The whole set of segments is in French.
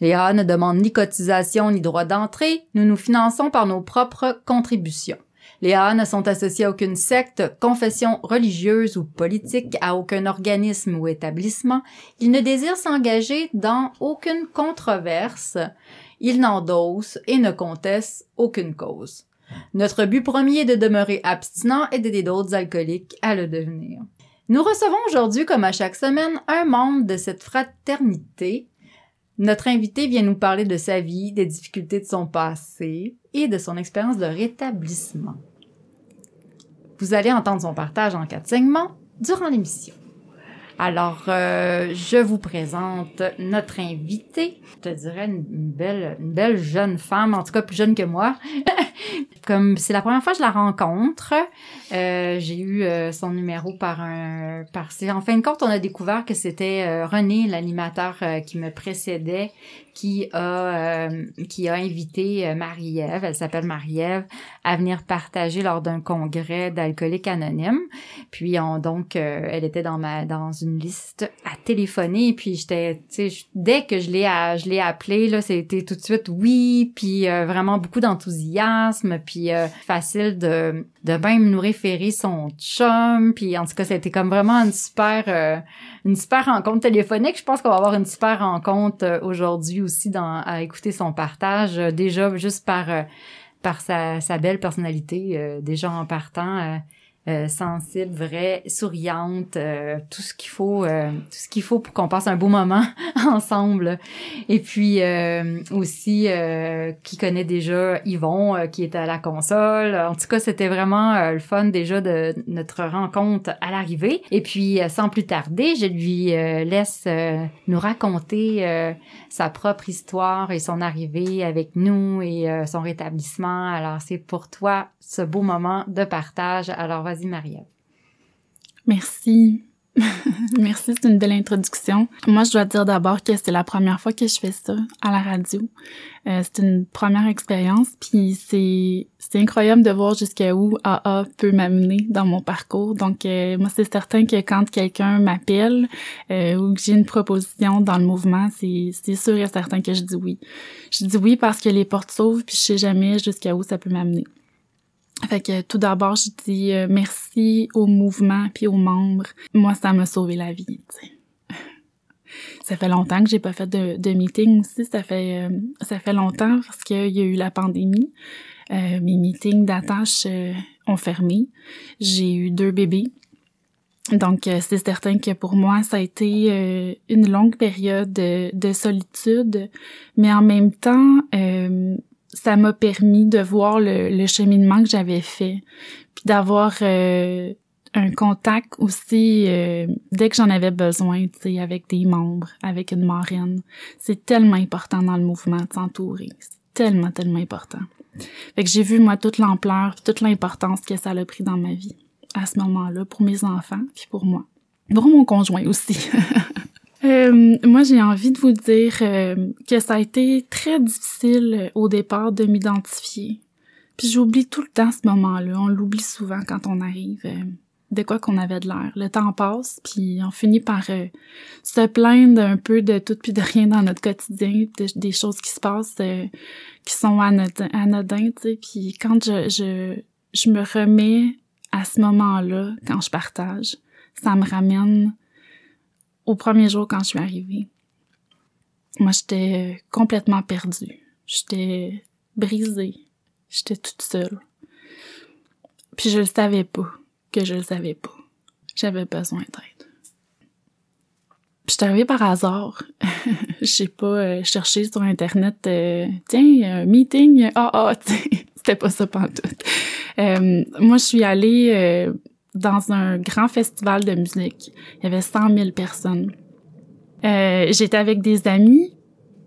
Les ne demandent ni cotisation ni droit d'entrée, nous nous finançons par nos propres contributions. Les AA ne sont associés à aucune secte, confession religieuse ou politique, à aucun organisme ou établissement. Ils ne désirent s'engager dans aucune controverse. Ils n'endossent et ne contestent aucune cause. Notre but premier est de demeurer abstinent et d'aider d'autres alcooliques à le devenir. Nous recevons aujourd'hui, comme à chaque semaine, un membre de cette fraternité. Notre invité vient nous parler de sa vie, des difficultés de son passé et de son expérience de rétablissement. Vous allez entendre son partage en quatre segments durant l'émission. Alors, euh, je vous présente notre invitée. Je te dirais une, belle, une belle jeune femme, en tout cas plus jeune que moi. Comme c'est la première fois que je la rencontre, euh, j'ai eu euh, son numéro par un, par en fin de compte, on a découvert que c'était euh, René, l'animateur euh, qui me précédait, qui a, qui a invité Marie-Ève, elle s'appelle Marie-Ève, à venir partager lors d'un congrès d'alcooliques anonymes. Puis on donc, elle était dans ma, dans une liste à téléphoner. Puis j'étais, tu sais, dès que je l'ai, je l'ai appelé là, c'était tout de suite oui. Puis vraiment beaucoup d'enthousiasme. Puis facile de, de même nous référer son chum. Puis en tout cas, c'était comme vraiment une super, euh, une super rencontre téléphonique. Je pense qu'on va avoir une super rencontre euh, aujourd'hui aussi dans, à écouter son partage. Euh, déjà juste par, par sa, belle personnalité, déjà en partant euh, sensible, vraie, souriante, euh, tout ce qu'il faut, euh, tout ce qu'il faut pour qu'on passe un beau moment ensemble. Et puis aussi qui connaît déjà Yvon, qui était à la console. En tout cas, c'était vraiment le fun déjà de notre rencontre à l'arrivée. Et puis sans plus tarder, je lui laisse nous raconter sa propre histoire et son arrivée avec nous et son rétablissement. Alors c'est pour toi ce beau moment de partage. Alors vas-y Merci. Merci, c'est une belle introduction. Moi, je dois dire d'abord que c'est la première fois que je fais ça à la radio. Euh, c'est une première expérience, puis c'est c'est incroyable de voir jusqu'à où AA peut m'amener dans mon parcours. Donc, euh, moi, c'est certain que quand quelqu'un m'appelle euh, ou que j'ai une proposition dans le mouvement, c'est c'est sûr et certain que je dis oui. Je dis oui parce que les portes s'ouvrent, puis je sais jamais jusqu'à où ça peut m'amener. Fait que tout d'abord, je dis euh, merci au mouvement puis aux membres. Moi, ça m'a sauvé la vie, tu Ça fait longtemps que j'ai pas fait de, de meeting aussi. Ça fait euh, ça fait longtemps parce qu'il y a eu la pandémie. Euh, mes meetings d'attache ont fermé. J'ai eu deux bébés. Donc, c'est certain que pour moi, ça a été une longue période de, de, solitude, mais en même temps, ça m'a permis de voir le, cheminement que j'avais fait, puis d'avoir euh, un contact aussi euh, dès que j'en avais besoin, tu sais, avec des membres, avec une marraine. C'est tellement important dans le mouvement de s'entourer. C'est tellement, tellement important. Fait que j'ai vu, moi, toute l'ampleur, toute l'importance que ça a pris dans ma vie à ce moment-là, pour mes enfants, puis pour moi. Pour mon conjoint aussi. Euh, moi, j'ai envie de vous dire euh, que ça a été très difficile euh, au départ de m'identifier. Puis j'oublie tout le temps ce moment-là. On l'oublie souvent quand on arrive. de quoi qu'on avait de l'air. Le temps passe, puis on finit par se plaindre un peu de tout puis de rien dans notre quotidien, des choses qui se passent qui sont anodins. Puis quand je, je, je me remets à ce moment-là, quand je partage, ça me ramène au premier jour quand je suis arrivée. Moi, j'étais complètement perdue. J'étais brisée. J'étais toute seule. Puis je le savais pas que je le savais pas. J'avais besoin d'aide. Puis je arrivée par hasard. Je sais pas, euh, chercher sur Internet, euh, tiens, meeting, ah ah, c'était pas ça tout. Euh, moi, je suis allée euh, dans un grand festival de musique. Il y avait 100 000 personnes. Euh, J'étais avec des amis,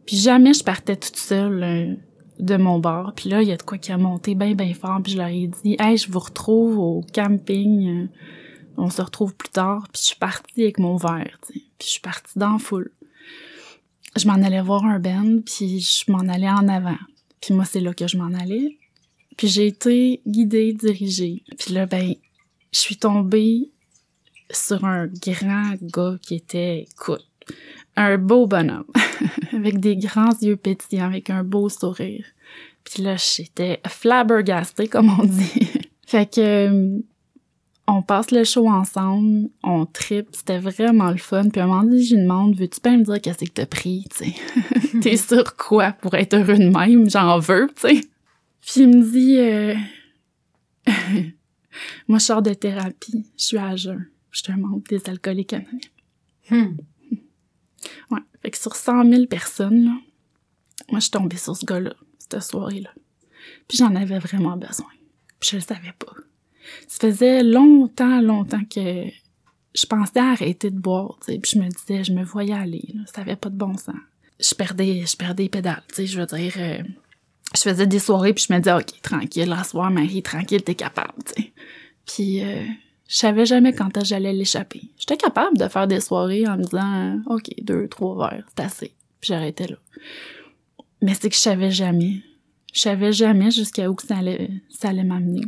puis jamais je partais toute seule de mon bar. Puis là, il y a de quoi qui a monté bien, bien fort. Puis je leur ai dit, « Hey, je vous retrouve au camping. On se retrouve plus tard. » Puis je suis partie avec mon verre. Puis je suis partie dans la foule. Je m'en allais voir un band, puis je m'en allais en avant. Puis moi, c'est là que je m'en allais. Puis j'ai été guidée, dirigée. Puis là, ben, je suis tombée sur un grand gars qui était, écoute, un beau bonhomme, avec des grands yeux pétillants, avec un beau sourire. Puis là, j'étais flabbergastée, comme on dit. fait que euh, on passe le show ensemble, on tripe, c'était vraiment le fun. Puis à un moment donné, je lui demande, veux-tu pas me dire qu'est-ce que t'as pris, tu sais? T'es sur quoi pour être heureux de même? J'en veux, tu sais. Puis il me dit, euh... moi je sors de thérapie, je suis à jeun, je suis un membre des alcooliques anonymes. Hmm. Ouais. Fait que sur 100 000 personnes, là, moi, je suis tombée sur ce gars-là, cette soirée-là. Puis j'en avais vraiment besoin. Puis je le savais pas. Ça faisait longtemps, longtemps que je pensais arrêter de boire, tu sais. Puis je me disais, je me voyais aller, là. Ça avait pas de bon sens. Je perdais, je perdais les pédales, tu sais. Je veux dire, euh, je faisais des soirées puis je me disais, OK, tranquille, la Marie, tranquille, t'es capable. Puis euh, je savais jamais quand j'allais l'échapper. J'étais capable de faire des soirées en me disant OK, deux, trois verres, c'est assez. Puis j'arrêtais là. Mais c'est que je savais jamais. Je savais jamais jusqu'à où ça allait, ça allait m'amener.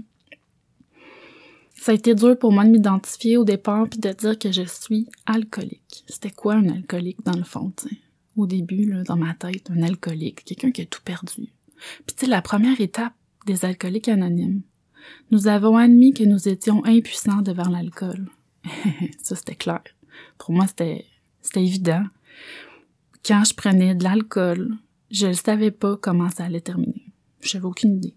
Ça a été dur pour moi de m'identifier au départ puis de dire que je suis alcoolique. C'était quoi un alcoolique dans le fond? Au début, là, dans ma tête, un alcoolique, quelqu'un qui a tout perdu. Puis tu la première étape des alcooliques anonymes, nous avons admis que nous étions impuissants devant l'alcool. ça, c'était clair. Pour moi, c'était, c'était évident. Quand je prenais de l'alcool, je ne savais pas comment ça allait terminer. J'avais aucune idée.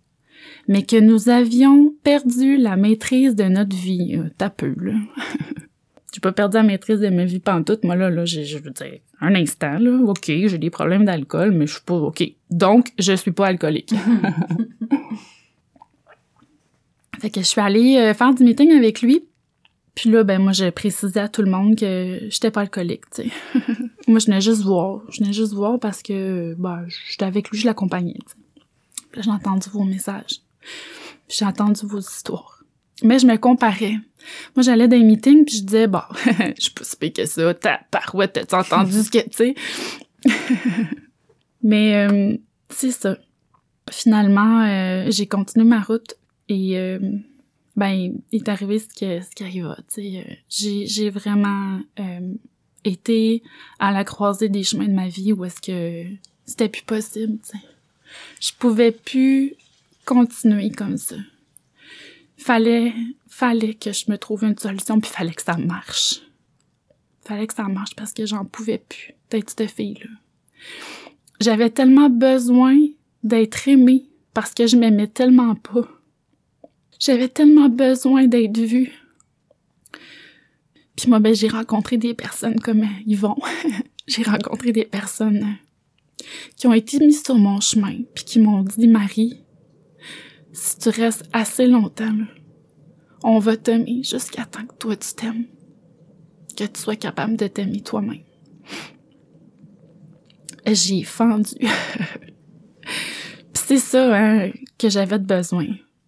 Mais que nous avions perdu la maîtrise de notre vie. Euh, T'as peu, là. j'ai pas perdu la maîtrise de ma vie pantoute. Moi, là, là, je veux dire, un instant, là, OK, j'ai des problèmes d'alcool, mais je suis pas OK. Donc, je suis pas alcoolique. Fait que je suis allée euh, faire du meeting avec lui. Puis là, ben moi, j'ai précisé à tout le monde que j'étais pas alcoolique, tu sais. moi, je venais juste voir. Je venais juste voir parce que, ben, j'étais avec lui, je l'accompagnais, tu sais. Puis j'ai entendu vos messages. Puis j'ai entendu vos histoires. Mais je me comparais. Moi, j'allais dans les meetings, puis je disais, bon, je suis pas que ça, ta parouette, t'as entendu ce que, tu sais? Mais, euh, c'est ça. Finalement, euh, j'ai continué ma route et euh, ben, il est arrivé ce, que, ce qui arriva. Euh, j'ai, j'ai vraiment euh, été à la croisée des chemins de ma vie où est-ce que c'était plus possible. T'sais. Je pouvais plus continuer comme ça. Fallait, fallait que je me trouve une solution, puis fallait que ça marche. Fallait que ça marche parce que j'en pouvais plus d'être cette fille-là. J'avais tellement besoin d'être aimée parce que je m'aimais tellement pas j'avais tellement besoin d'être vue. Puis moi, ben, j'ai rencontré des personnes comme Yvon. j'ai rencontré des personnes qui ont été mises sur mon chemin, puis qui m'ont dit, Marie, si tu restes assez longtemps, on va t'aimer jusqu'à temps que toi tu t'aimes, que tu sois capable de t'aimer toi-même. J'ai fendu. c'est ça hein, que j'avais besoin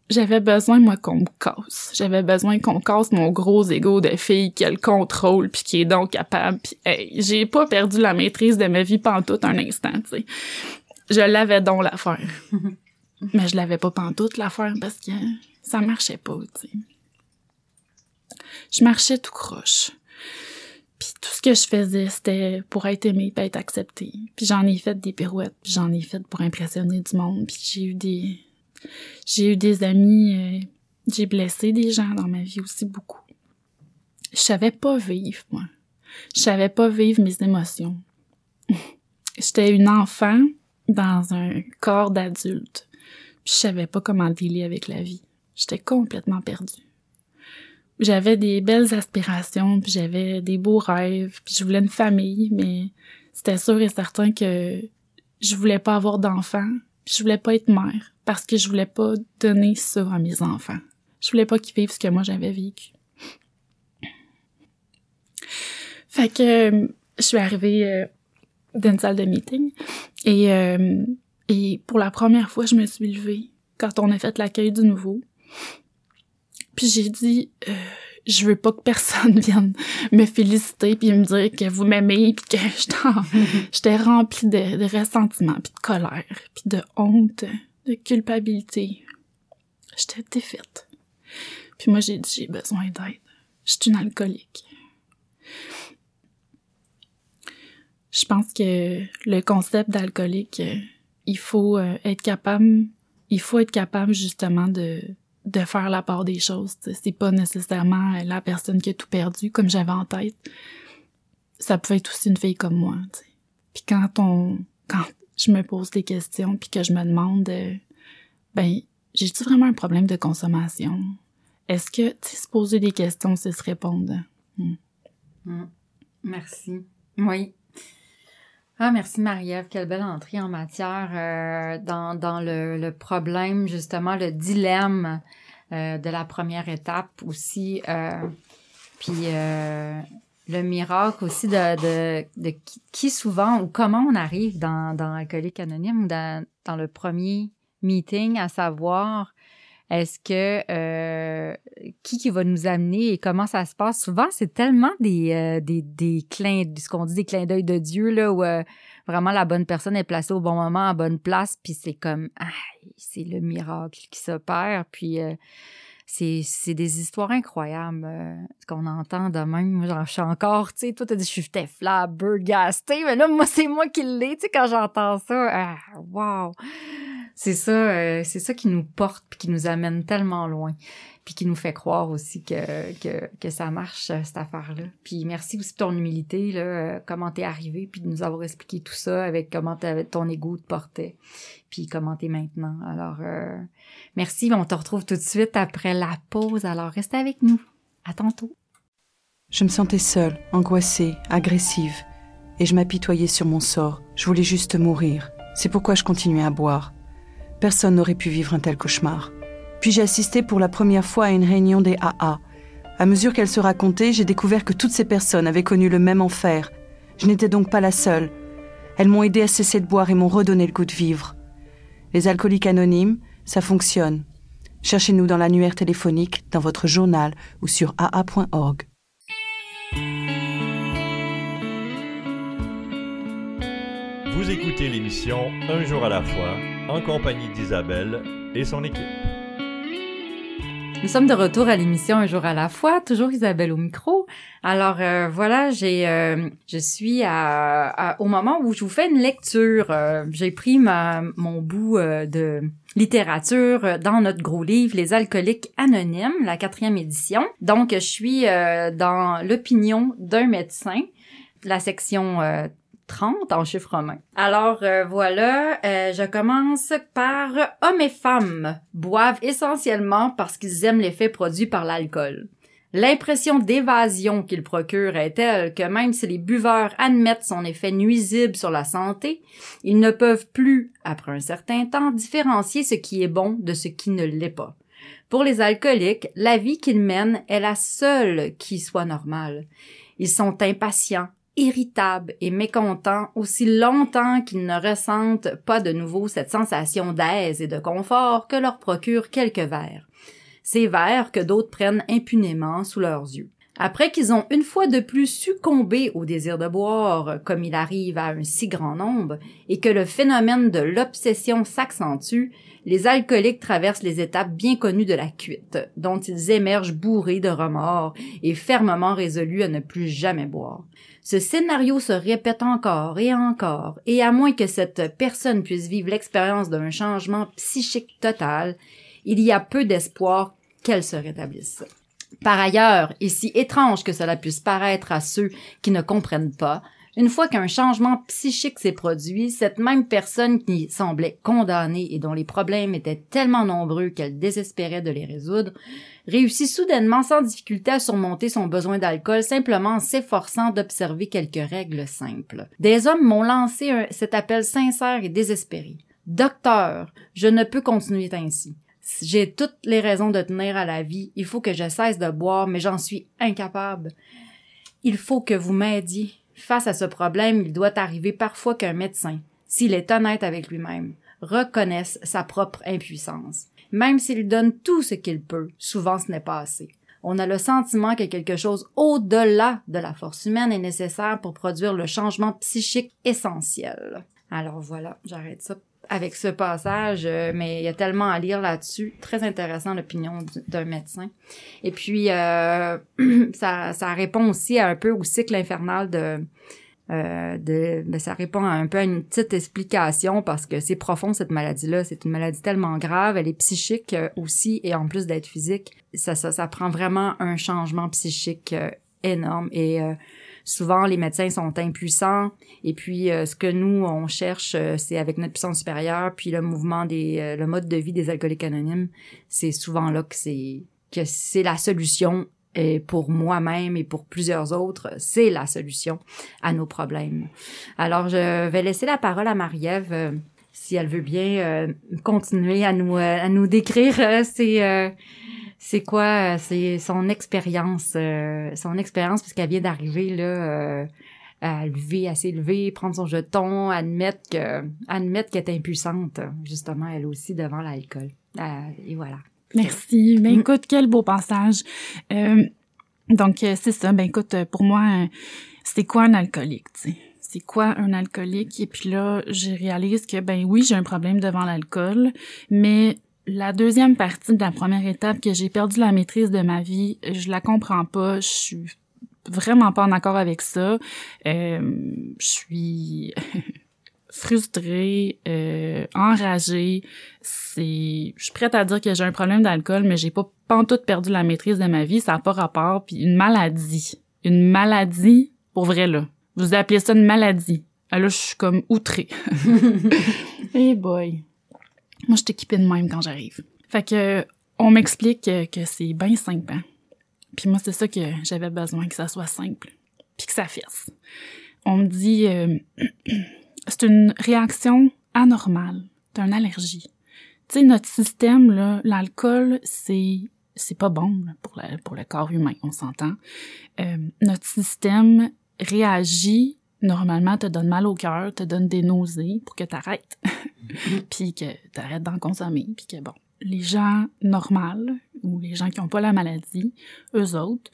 j'avais besoin moi qu'on me casse. J'avais besoin qu'on casse mon gros ego de fille qui a le contrôle puis qui est donc capable. Puis hey, j'ai pas perdu la maîtrise de ma vie pantoute un instant, tu sais. Je l'avais donc l'affaire. Mais je l'avais pas pantoute l'affaire parce que ça marchait pas, tu sais. Je marchais tout croche. Puis tout ce que je faisais, c'était pour être aimé, pas être accepté. Puis j'en ai fait des pirouettes, puis j'en ai fait pour impressionner du monde, puis j'ai eu des j'ai eu des amis, euh, j'ai blessé des gens dans ma vie aussi beaucoup. Je savais pas vivre, moi. Je savais pas vivre mes émotions. J'étais une enfant dans un corps d'adulte. Je savais pas comment dealer avec la vie. J'étais complètement perdue. J'avais des belles aspirations, puis j'avais des beaux rêves, puis je voulais une famille, mais c'était sûr et certain que je voulais pas avoir d'enfants, je voulais pas être mère parce que je voulais pas donner ça à mes enfants. Je voulais pas qu'ils vivent ce que moi j'avais vécu. Fait que euh, je suis arrivée euh, dans une salle de meeting et euh, Et pour la première fois, je me suis levée quand on a fait l'accueil du nouveau. Puis j'ai dit, euh, je veux pas que personne vienne me féliciter puis me dire que vous m'aimez puis que j'étais remplie de, de ressentiment puis de colère puis de honte, de culpabilité. J'étais défaite. Puis moi, j'ai dit, j'ai besoin d'aide. Je suis une alcoolique. Je pense que le concept d'alcoolique, euh, il faut euh, être capable, il faut être capable justement de, de faire la part des choses. C'est pas nécessairement la personne qui a tout perdu comme j'avais en tête. Ça peut être aussi une fille comme moi. Puis quand on, quand je me pose des questions puis que je me demande, euh, ben j'ai-tu vraiment un problème de consommation? Est-ce que, se poser des questions, c'est se répondre? Hmm. Hmm. Merci. Oui. Ah, merci Marie-Ève. Quelle belle entrée en matière euh, dans, dans le, le, problème, justement, le dilemme euh, de la première étape aussi. Euh, puis euh, le miracle aussi de, de, de qui, souvent ou comment on arrive dans, dans Alcoolique Anonyme ou dans, dans le premier meeting, à savoir est-ce que euh, qui qui va nous amener et comment ça se passe? Souvent, c'est tellement des euh, des des clins, ce qu'on dit des clins d'œil de Dieu là où euh, vraiment la bonne personne est placée au bon moment à bonne place, puis c'est comme ah, c'est le miracle qui s'opère, puis euh, c'est, c'est des histoires incroyables euh, qu'on entend de même. Moi, j'en suis encore, tu sais, toi, t'as dit, je suis flabbergastée, mais là, moi, c'est moi qui l'ai, tu sais, quand j'entends ça. Ah, wow! C'est ça, euh, c'est ça qui nous porte puis qui nous amène tellement loin puis qui nous fait croire aussi que, que, que ça marche, euh, cette affaire-là. Puis merci aussi de ton humilité, là, euh, comment t'es arrivé, puis de nous avoir expliqué tout ça avec comment ton ego te portait, puis comment t'es maintenant. Alors, euh, merci, on te retrouve tout de suite après la pause. Alors, reste avec nous. À tantôt. Je me sentais seule, angoissée, agressive, et je m'apitoyais sur mon sort. Je voulais juste mourir. C'est pourquoi je continuais à boire. Personne n'aurait pu vivre un tel cauchemar. Puis j'ai assisté pour la première fois à une réunion des AA. À mesure qu'elle se racontait, j'ai découvert que toutes ces personnes avaient connu le même enfer. Je n'étais donc pas la seule. Elles m'ont aidé à cesser de boire et m'ont redonné le goût de vivre. Les alcooliques anonymes, ça fonctionne. Cherchez-nous dans l'annuaire téléphonique, dans votre journal ou sur aa.org. Vous écoutez l'émission Un jour à la fois en compagnie d'Isabelle et son équipe. Nous sommes de retour à l'émission Un jour à la fois, toujours Isabelle au micro. Alors euh, voilà, j'ai, euh, je suis à, à, au moment où je vous fais une lecture. Euh, j'ai pris ma, mon bout euh, de littérature dans notre gros livre Les alcooliques anonymes, la quatrième édition. Donc je suis euh, dans l'opinion d'un médecin, la section 30 en chiffre. Alors euh, voilà, euh, je commence par hommes et femmes boivent essentiellement parce qu'ils aiment l'effet produit par l'alcool. L'impression d'évasion qu'il procure est telle que même si les buveurs admettent son effet nuisible sur la santé, ils ne peuvent plus, après un certain temps, différencier ce qui est bon de ce qui ne l'est pas. Pour les alcooliques, la vie qu'ils mènent est la seule qui soit normale. Ils sont impatients, irritables et mécontents aussi longtemps qu'ils ne ressentent pas de nouveau cette sensation d'aise et de confort que leur procure quelques verres. Ces verres que d'autres prennent impunément sous leurs yeux. Après qu'ils ont une fois de plus succombé au désir de boire, comme il arrive à un si grand nombre, et que le phénomène de l'obsession s'accentue, les alcooliques traversent les étapes bien connues de la cuite, dont ils émergent bourrés de remords et fermement résolus à ne plus jamais boire. Ce scénario se répète encore et encore, et à moins que cette personne puisse vivre l'expérience d'un changement psychique total, il y a peu d'espoir qu'elle se rétablisse. Par ailleurs, et si étrange que cela puisse paraître à ceux qui ne comprennent pas, une fois qu'un changement psychique s'est produit, cette même personne qui semblait condamnée et dont les problèmes étaient tellement nombreux qu'elle désespérait de les résoudre, réussit soudainement sans difficulté à surmonter son besoin d'alcool simplement en s'efforçant d'observer quelques règles simples. Des hommes m'ont lancé cet appel sincère et désespéré. Docteur, je ne peux continuer ainsi. J'ai toutes les raisons de tenir à la vie. Il faut que je cesse de boire, mais j'en suis incapable. Il faut que vous m'aidiez. Face à ce problème, il doit arriver parfois qu'un médecin, s'il est honnête avec lui-même, reconnaisse sa propre impuissance. Même s'il donne tout ce qu'il peut, souvent ce n'est pas assez. On a le sentiment que quelque chose au-delà de la force humaine est nécessaire pour produire le changement psychique essentiel. Alors voilà, j'arrête ça avec ce passage, euh, mais il y a tellement à lire là-dessus. Très intéressant l'opinion d'un médecin. Et puis, euh, ça, ça répond aussi à un peu au cycle infernal de, euh, de, ben, ça répond un peu à une petite explication parce que c'est profond cette maladie-là. C'est une maladie tellement grave, elle est psychique euh, aussi et en plus d'être physique, ça, ça, ça prend vraiment un changement psychique euh, énorme et souvent les médecins sont impuissants et puis ce que nous on cherche c'est avec notre puissance supérieure puis le mouvement des le mode de vie des alcooliques anonymes c'est souvent là que c'est que c'est la solution et pour moi-même et pour plusieurs autres, c'est la solution à nos problèmes. Alors, je vais laisser la parole à Marie-Ève, euh, si elle veut bien euh, continuer à nous, euh, à nous décrire c'est c'est quoi, c'est son expérience, son expérience puisqu'elle vient d'arriver là à lever, à s'élever, prendre son jeton, admettre que, admettre qu'elle est impuissante, justement, elle aussi, devant l'alcool. et voilà. Merci. Ben mm. écoute, quel beau passage. Euh, donc euh, c'est ça. Ben écoute, euh, pour moi, c'est quoi un alcoolique, tu sais? C'est quoi un alcoolique? Et puis là, je réalise que ben oui, j'ai un problème devant l'alcool, mais la deuxième partie de la première étape que j'ai perdu la maîtrise de ma vie, je la comprends pas. Je suis vraiment pas en accord avec ça. je suis frustrée, euh, enragée. C'est, je suis prête à dire que j'ai un problème d'alcool, mais j'ai pas tout perdu la maîtrise de ma vie. Ça n'a pas rapport. Puis une maladie, une maladie, pour vrai là. Vous appelez ça une maladie. Ah, là, je suis comme outrée. hey boy. Moi, je équipée de même quand j'arrive. Fait que, on m'explique que, c'est bien simple. Hein? Puis moi, c'est ça que j'avais besoin, que ça soit simple. Puis que ça fasse. On me dit, euh, c'est une réaction anormale d'une allergie. Tu sais, notre système, là, l'alcool, c'est c'est pas bon pour, pour le corps humain, on s'entend. Euh, notre système réagit normalement, te donne mal au cœur, te donne des nausées pour que t'arrêtes, puis que t'arrêtes d'en consommer, puis que bon, les gens normaux ou les gens qui ont pas la maladie, eux autres,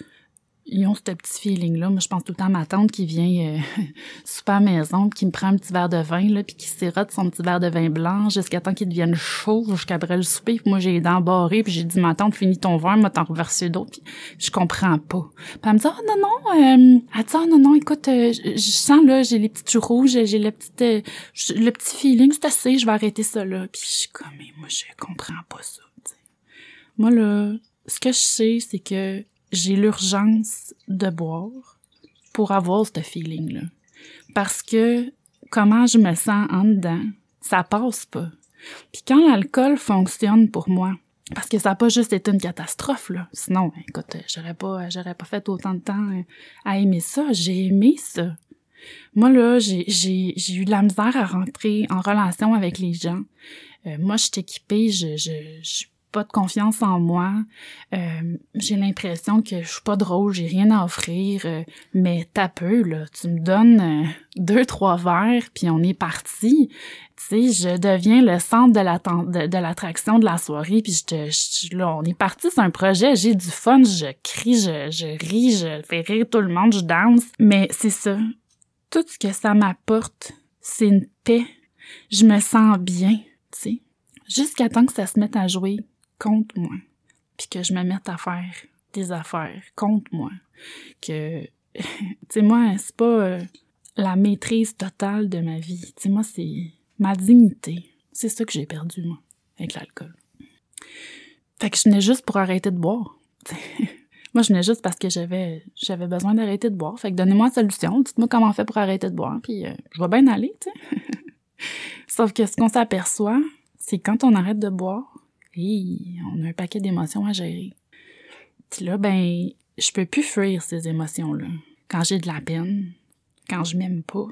ils ont ce petit feeling-là. Moi, je pense tout le temps à ma tante qui vient euh, super maison, qui me prend un petit verre de vin, là, puis qui sirote son petit verre de vin blanc jusqu'à temps qu'il devienne chaud, jusqu'après le souper. Puis moi, j'ai les dents barrées, puis j'ai dit, ma tante, finis ton verre, moi, t'en reverser d'autres. Puis je comprends pas. Puis elle me dit, oh, non, non, euh, elle dit, oh, non, non, écoute, euh, je, sens, là, j'ai les petits joues rouges, j'ai le petit, euh, le petit feeling, c'est assez, je vais arrêter ça, là. Puis je suis comme, mais moi, je comprends pas ça, Moi, là, ce que je sais, c'est que j'ai l'urgence de boire pour avoir ce feeling-là. Parce que comment je me sens en dedans, ça passe pas. Puis quand l'alcool fonctionne pour moi, parce que ça n'a pas juste été une catastrophe, là. Sinon, écoute, j'aurais pas, j'aurais pas fait autant de temps à aimer ça. J'ai aimé ça. Moi, là, j'ai, j'ai, j'ai eu de la misère à rentrer en relation avec les gens. Euh, moi, je suis équipée, je, je, je pas de confiance en moi. Euh, j'ai l'impression que je suis pas drôle, j'ai rien à offrir. Euh, mais t'as peu, là. Tu me donnes euh, deux, trois verres, puis on est parti. Tu sais, je deviens le centre de l'attraction de, de, la soirée, puis je te, là, on est parti, c'est un projet, j'ai du fun, je crie, je, je ris, je fais rire tout le monde, je danse. Mais c'est ça. Tout ce que ça m'apporte, c'est une paix. Je me sens bien, tu sais. Jusqu'à temps que ça se mette à jouer contre moi, puis que je me mette à faire des affaires contre moi, que, tu sais, moi, c'est pas euh, la maîtrise totale de ma vie, tu sais, moi, c'est ma dignité. C'est ça que j'ai perdu, moi, avec l'alcool. Fait que je venais juste pour arrêter de boire. moi, je venais juste parce que j'avais j'avais besoin d'arrêter de boire. Fait que donnez-moi une solution, dites-moi comment on fait pour arrêter de boire, puis euh, je vais bien aller, tu sais. Sauf que ce qu'on s'aperçoit, c'est quand on arrête de boire, on a un paquet d'émotions à gérer. Là, ben, je peux plus fuir ces émotions-là. Quand j'ai de la peine, quand je m'aime pas,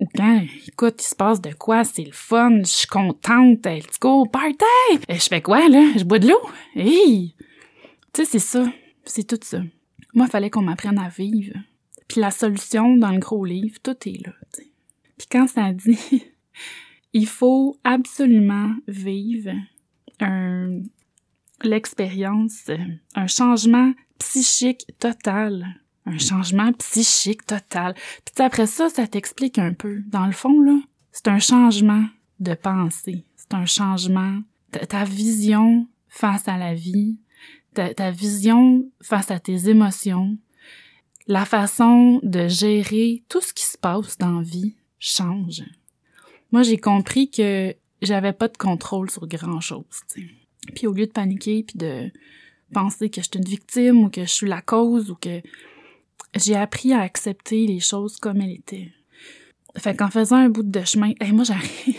ou quand, écoute, il se passe de quoi, c'est le fun, je suis contente, let's go, party! Et je fais quoi, là? Je bois de l'eau? Hey! Tu sais, c'est ça. C'est tout ça. Moi, il fallait qu'on m'apprenne à vivre. Puis la solution dans le gros livre, tout est là, Puis quand ça dit il faut absolument vivre un, l'expérience, un changement psychique total. Un changement psychique total. Puis après ça, ça t'explique un peu. Dans le fond, là, c'est un changement de pensée. C'est un changement. Ta, ta vision face à la vie, ta, ta vision face à tes émotions, la façon de gérer tout ce qui se passe dans la vie change. Moi, j'ai compris que j'avais pas de contrôle sur grand chose. Puis au lieu de paniquer puis de penser que je suis une victime ou que je suis la cause ou que j'ai appris à accepter les choses comme elles étaient. Fait qu'en faisant un bout de chemin, hey, moi j'arrive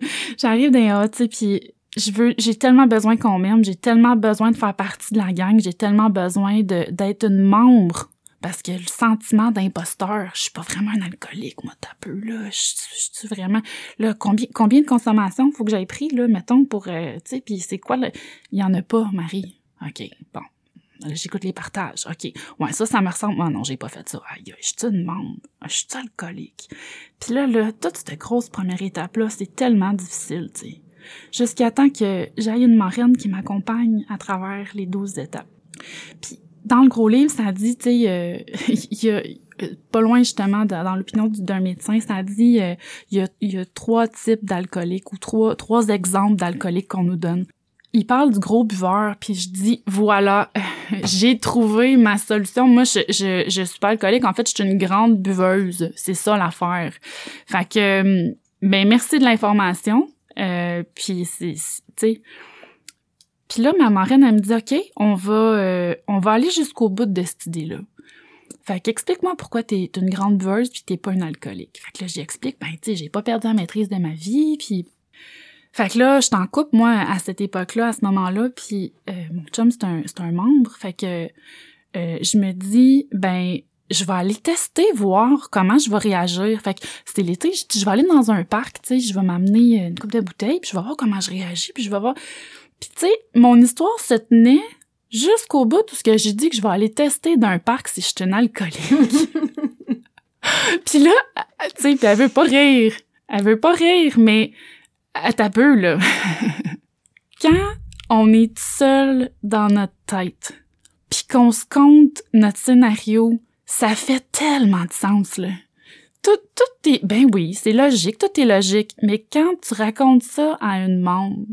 j'arrive d'un tu sais puis je veux j'ai tellement besoin qu'on m'aime, j'ai tellement besoin de faire partie de la gang, j'ai tellement besoin de d'être une membre parce que le sentiment d'imposteur, je suis pas vraiment un alcoolique, moi, t'as peu, là. Je suis vraiment, là, combien, combien de consommation faut que j'aille pris, là, mettons, pour, euh, tu sais, puis c'est quoi, là? Il y en a pas, Marie. OK, bon. J'écoute les partages. OK. Ouais, ça, ça me ressemble. Oh non, j'ai pas fait ça. Aïe, je suis une membre. Je suis alcoolique. Puis là, là, toute cette grosse première étape-là, c'est tellement difficile, tu sais. Jusqu'à temps que j'aille une marraine qui m'accompagne à travers les douze étapes. Puis dans le gros livre, ça dit, tu sais, euh, il y a pas loin justement dans l'opinion d'un médecin, ça dit euh, il y, a, y a trois types d'alcooliques ou trois trois exemples d'alcooliques qu'on nous donne. Il parle du gros buveur, puis je dis voilà, j'ai trouvé ma solution. Moi, je, je, je suis pas alcoolique. En fait, je suis une grande buveuse. C'est ça l'affaire. Fait que, ben merci de l'information. Euh, puis c'est, tu sais, puis là, ma marraine, elle me dit, OK, on va, euh, on va aller jusqu'au bout de cette idée-là. Fait qu'explique-moi pourquoi t'es une grande buveuse puis t'es pas une alcoolique. Fait que là, j'explique, ben, tu sais, j'ai pas perdu la maîtrise de ma vie, puis... Fait que là, je t'en coupe, moi, à cette époque-là, à ce moment-là, puis euh, mon chum, c'est un, un membre. Fait que euh, je me dis, ben, je vais aller tester, voir comment je vais réagir. Fait que c'était l'été, je, je vais aller dans un parc, tu sais, je vais m'amener une coupe de bouteilles, puis je vais voir comment je réagis, puis je vais voir... Puis tu sais, mon histoire se tenait jusqu'au bout tout ce que j'ai dit que je vais aller tester d'un parc si je suis une alcoolique. puis là, tu sais, elle veut pas rire. Elle veut pas rire, mais elle t'a peu, là. Quand on est seul dans notre tête, puis qu'on se compte notre scénario, ça fait tellement de sens, là. Tout, tout est... Ben oui, c'est logique, tout est logique, mais quand tu racontes ça à une membre,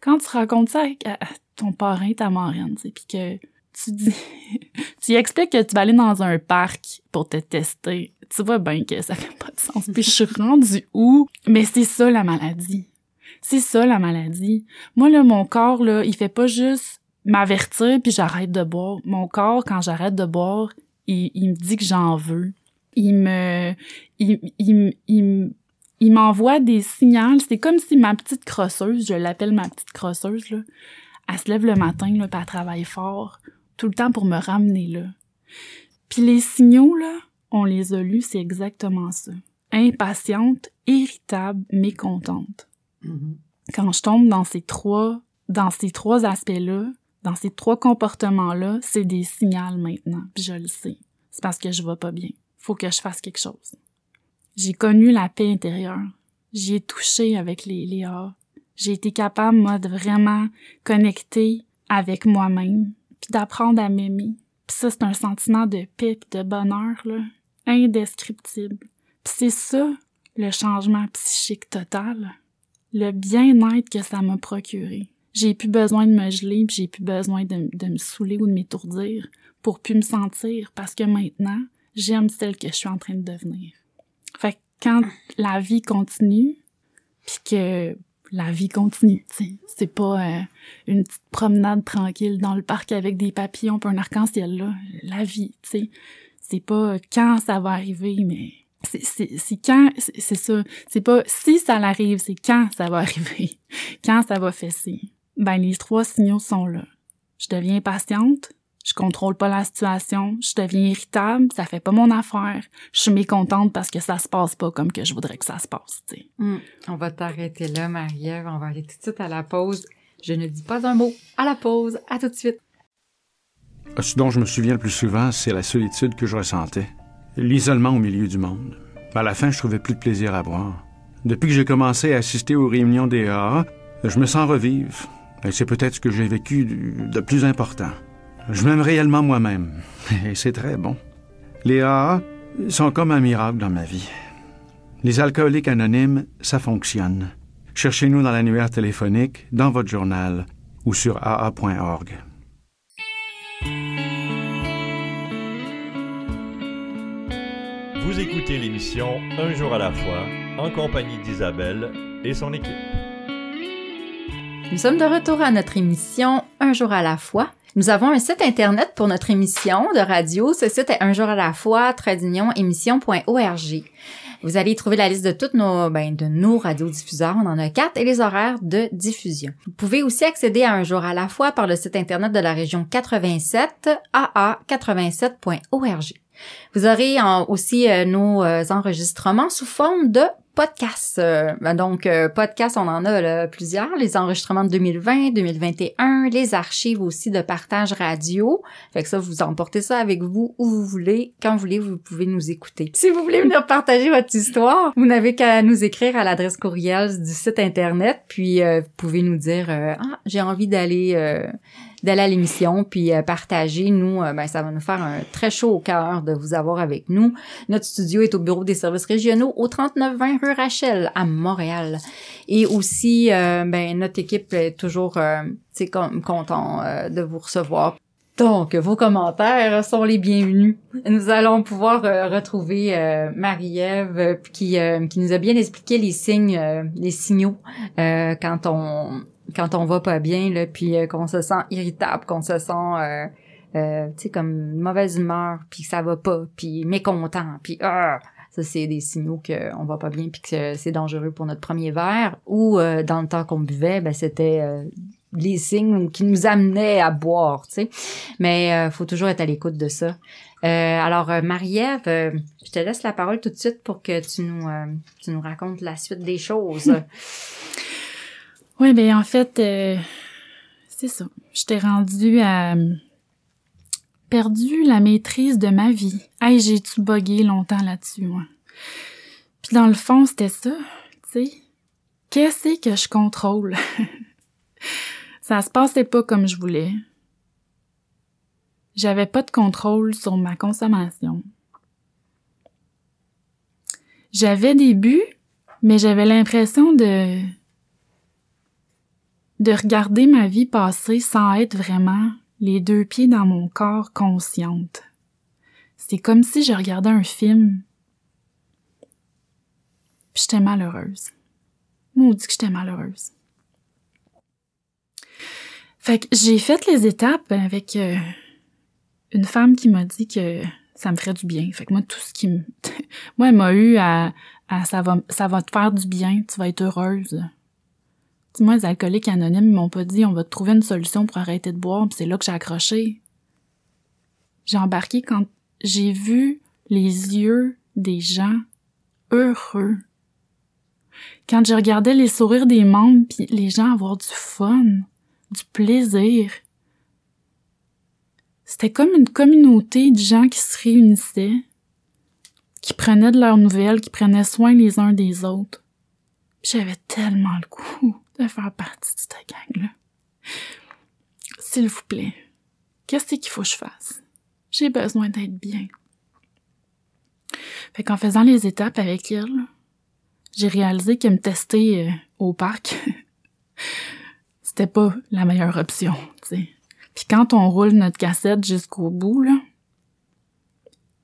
quand tu racontes ça à, ton parrain, ta marraine, puis que tu dis, tu expliques que tu vas aller dans un parc pour te tester, tu vois bien que ça fait pas de sens. Puis je suis rendue où? Mais c'est ça la maladie. C'est ça la maladie. Moi, là, mon corps, là, il fait pas juste m'avertir puis j'arrête de boire. Mon corps, quand j'arrête de boire, il, il me dit que j'en veux. Il me, il, il, il, il m'envoie des signaux. C'est comme si ma petite crosseuse, je l'appelle ma petite crosseuse, là, elle se lève le matin, là, puis elle travaille fort, tout le temps pour me ramener là. Puis les signaux, là, on les a lus, c'est exactement ça. Impatiente, irritable, mécontente. Mm-hmm. Quand je tombe dans ces trois, dans ces trois aspects-là, dans ces trois comportements-là, c'est des signaux maintenant, puis je le sais. C'est parce que je vais pas bien. Faut que je fasse quelque chose. J'ai connu la paix intérieure. J'y ai touché avec les Léa. J'ai été capable, moi, de vraiment connecter avec moi-même, puis d'apprendre à m'aimer. Puis ça, c'est un sentiment de paix de bonheur, là, indescriptible. Puis c'est ça, le changement psychique total. Le bien-être que ça m'a procuré. J'ai plus besoin de me geler, j'ai plus besoin de, de me saouler ou de m'étourdir pour plus me sentir, parce que maintenant, j'aime celle que je suis en train de devenir. Fait que quand la vie continue, puis que la vie continue, c'est pas euh, une petite promenade tranquille dans le parc avec des papillons pour un arc-en-ciel là, la vie, tu sais, c'est pas quand ça va arriver, mais c'est quand, c'est ça, c'est pas si ça l'arrive, c'est quand ça va arriver, quand ça va fesser. Ben les trois signaux sont là. Je deviens patiente, je contrôle pas la situation, je deviens irritable, ça fait pas mon affaire, je suis mécontente parce que ça se passe pas comme que je voudrais que ça se passe, tu sais. Hmm. On va t'arrêter là, Marie-Ève, on va aller tout de suite à la pause. Je ne dis pas un mot. À la pause, à tout de suite. Ce dont je me souviens le plus souvent, c'est la solitude que je ressentais, l'isolement au milieu du monde. À la fin, je trouvais plus de plaisir à boire. Depuis que j'ai commencé à assister aux réunions des AA, je me sens revivre. Et c'est peut-être ce que j'ai vécu de plus important. Je m'aime réellement moi-même. Et c'est très bon. Les AA sont comme un miracle dans ma vie. Les alcooliques anonymes, ça fonctionne. Cherchez-nous dans l'annuaire téléphonique, dans votre journal ou sur aa.org. Vous écoutez l'émission Un jour à la fois en compagnie d'Isabelle et son équipe. Nous sommes de retour à notre émission Un jour à la fois. Nous avons un site internet pour notre émission de radio. Ce site est un jour à la fois, émission.org. Vous allez y trouver la liste de toutes nos, ben, de nos radiodiffuseurs. On en a quatre et les horaires de diffusion. Vous pouvez aussi accéder à un jour à la fois par le site internet de la région 87, aa87.org. Vous aurez aussi euh, nos euh, enregistrements sous forme de podcasts. Euh, ben donc, podcasts, on en a plusieurs. Les enregistrements de 2020, 2021, les archives aussi de partage radio. Fait que ça, vous emportez ça avec vous où vous voulez, quand vous voulez, vous pouvez nous écouter. Si vous voulez venir partager votre histoire, vous n'avez qu'à nous écrire à l'adresse courriel du site internet, puis vous pouvez nous dire ah j'ai envie d'aller d'aller à l'émission puis euh, partager. Nous, euh, ben, ça va nous faire un très chaud au cœur de vous avoir avec nous. Notre studio est au bureau des services régionaux au 3920 rue Rachel à Montréal. Et aussi, euh, ben, notre équipe est toujours c'est content de vous recevoir. Donc, vos commentaires sont les bienvenus. Nous allons pouvoir retrouver Marie-Ève qui, qui nous a bien expliqué les signes, les signaux quand on quand on va pas bien là puis euh, qu'on se sent irritable qu'on se sent euh, euh, tu sais comme mauvaise humeur puis que ça va pas puis mécontent puis ah! Ça c'est des signaux que on va pas bien puis que c'est dangereux pour notre premier verre. Ou dans le temps qu'on buvait ben c'était les signes qui nous amenaient à boire tu sais. Mais faut toujours être à l'écoute de ça. Alors Marie-Ève je te laisse la parole tout de suite pour que tu nous tu nous racontes la suite des choses Oui, ben en fait, euh, c'est ça. J'étais rendue à perdu la maîtrise de ma vie. Hey, j'ai-tu bugué longtemps là-dessus, moi? Puis dans le fond, c'était ça, tu sais. Qu'est-ce que je contrôle? ça se passait pas comme je voulais. J'avais pas de contrôle sur ma consommation. J'avais des buts, mais j'avais l'impression de de regarder ma vie passer sans être vraiment les deux pieds dans mon corps consciente. C'est comme si je regardais un film. Puis j'étais malheureuse. Maudit que j'étais malheureuse. Fait que j'ai fait les étapes avec euh, une femme qui m'a dit que ça me ferait du bien. Fait que moi, tout ce qui moi, elle m'a eu à, à ça, ça va te faire du bien, tu vas être heureuse moi, les alcooliques anonymes m'ont pas dit on va te trouver une solution pour arrêter de boire, puis c'est là que j'ai accroché. J'ai embarqué quand j'ai vu les yeux des gens heureux. Quand je regardais les sourires des membres puis les gens avoir du fun, du plaisir. C'était comme une communauté de gens qui se réunissaient, qui prenaient de leurs nouvelles, qui prenaient soin les uns des autres. J'avais tellement le goût faire partie de cette gang-là. S'il vous plaît, qu'est-ce qu'il faut que je fasse? J'ai besoin d'être bien. Fait qu'en faisant les étapes avec elle, j'ai réalisé que me tester euh, au parc, c'était pas la meilleure option. Puis quand on roule notre cassette jusqu'au bout,